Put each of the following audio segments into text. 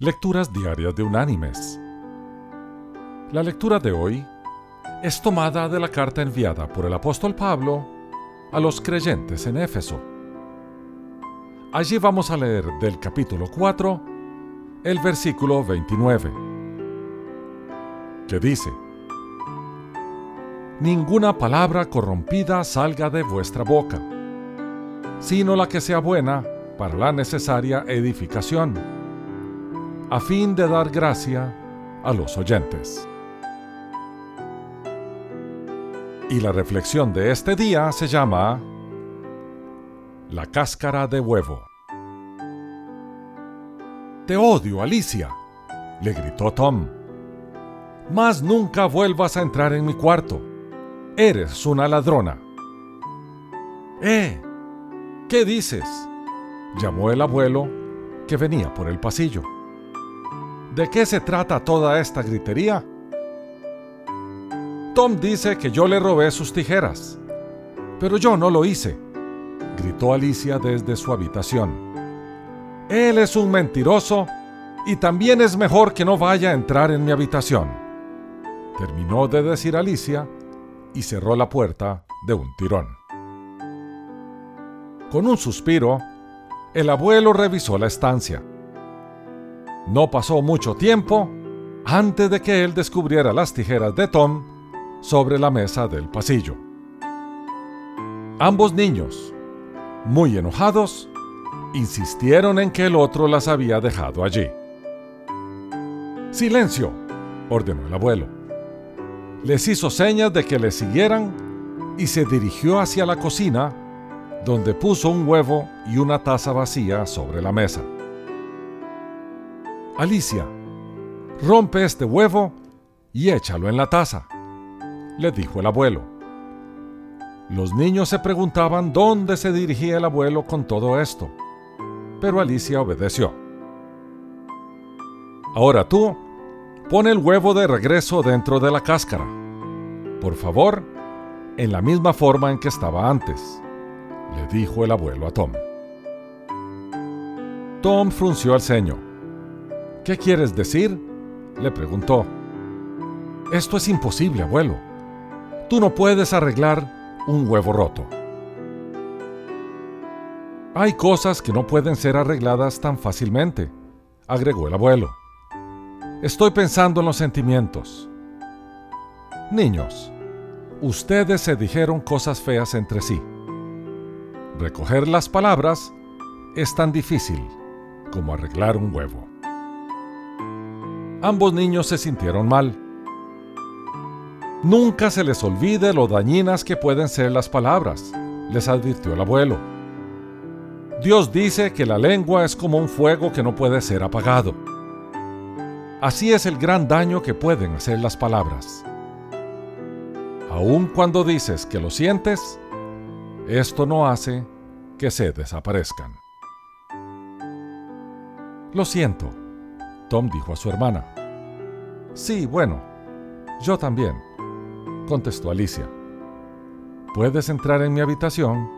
Lecturas Diarias de Unánimes. La lectura de hoy es tomada de la carta enviada por el apóstol Pablo a los creyentes en Éfeso. Allí vamos a leer del capítulo 4 el versículo 29, que dice, Ninguna palabra corrompida salga de vuestra boca, sino la que sea buena para la necesaria edificación, a fin de dar gracia a los oyentes. Y la reflexión de este día se llama La cáscara de huevo. Te odio, Alicia, le gritó Tom. Más nunca vuelvas a entrar en mi cuarto. Eres una ladrona. ¡Eh! ¿Qué dices? llamó el abuelo, que venía por el pasillo. ¿De qué se trata toda esta gritería? Tom dice que yo le robé sus tijeras, pero yo no lo hice, gritó Alicia desde su habitación. Él es un mentiroso y también es mejor que no vaya a entrar en mi habitación, terminó de decir Alicia y cerró la puerta de un tirón. Con un suspiro, el abuelo revisó la estancia. No pasó mucho tiempo antes de que él descubriera las tijeras de Tom sobre la mesa del pasillo. Ambos niños, muy enojados, insistieron en que el otro las había dejado allí. Silencio, ordenó el abuelo. Les hizo señas de que le siguieran y se dirigió hacia la cocina donde puso un huevo y una taza vacía sobre la mesa. Alicia, rompe este huevo y échalo en la taza, le dijo el abuelo. Los niños se preguntaban dónde se dirigía el abuelo con todo esto, pero Alicia obedeció. Ahora tú, pon el huevo de regreso dentro de la cáscara. Por favor, en la misma forma en que estaba antes le dijo el abuelo a Tom. Tom frunció el ceño. ¿Qué quieres decir? le preguntó. Esto es imposible, abuelo. Tú no puedes arreglar un huevo roto. Hay cosas que no pueden ser arregladas tan fácilmente, agregó el abuelo. Estoy pensando en los sentimientos. Niños, ustedes se dijeron cosas feas entre sí. Recoger las palabras es tan difícil como arreglar un huevo. Ambos niños se sintieron mal. Nunca se les olvide lo dañinas que pueden ser las palabras, les advirtió el abuelo. Dios dice que la lengua es como un fuego que no puede ser apagado. Así es el gran daño que pueden hacer las palabras. Aun cuando dices que lo sientes, esto no hace que se desaparezcan. Lo siento, Tom dijo a su hermana. Sí, bueno, yo también, contestó Alicia. Puedes entrar en mi habitación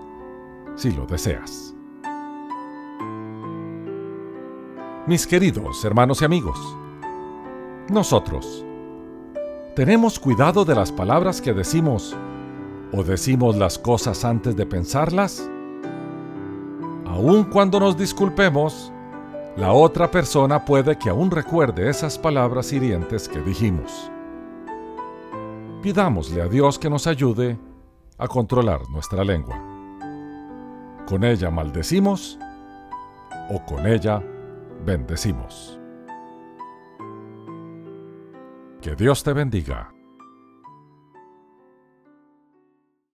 si lo deseas. Mis queridos hermanos y amigos, nosotros, ¿tenemos cuidado de las palabras que decimos ¿O decimos las cosas antes de pensarlas? Aun cuando nos disculpemos, la otra persona puede que aún recuerde esas palabras hirientes que dijimos. Pidámosle a Dios que nos ayude a controlar nuestra lengua. Con ella maldecimos o con ella bendecimos. Que Dios te bendiga.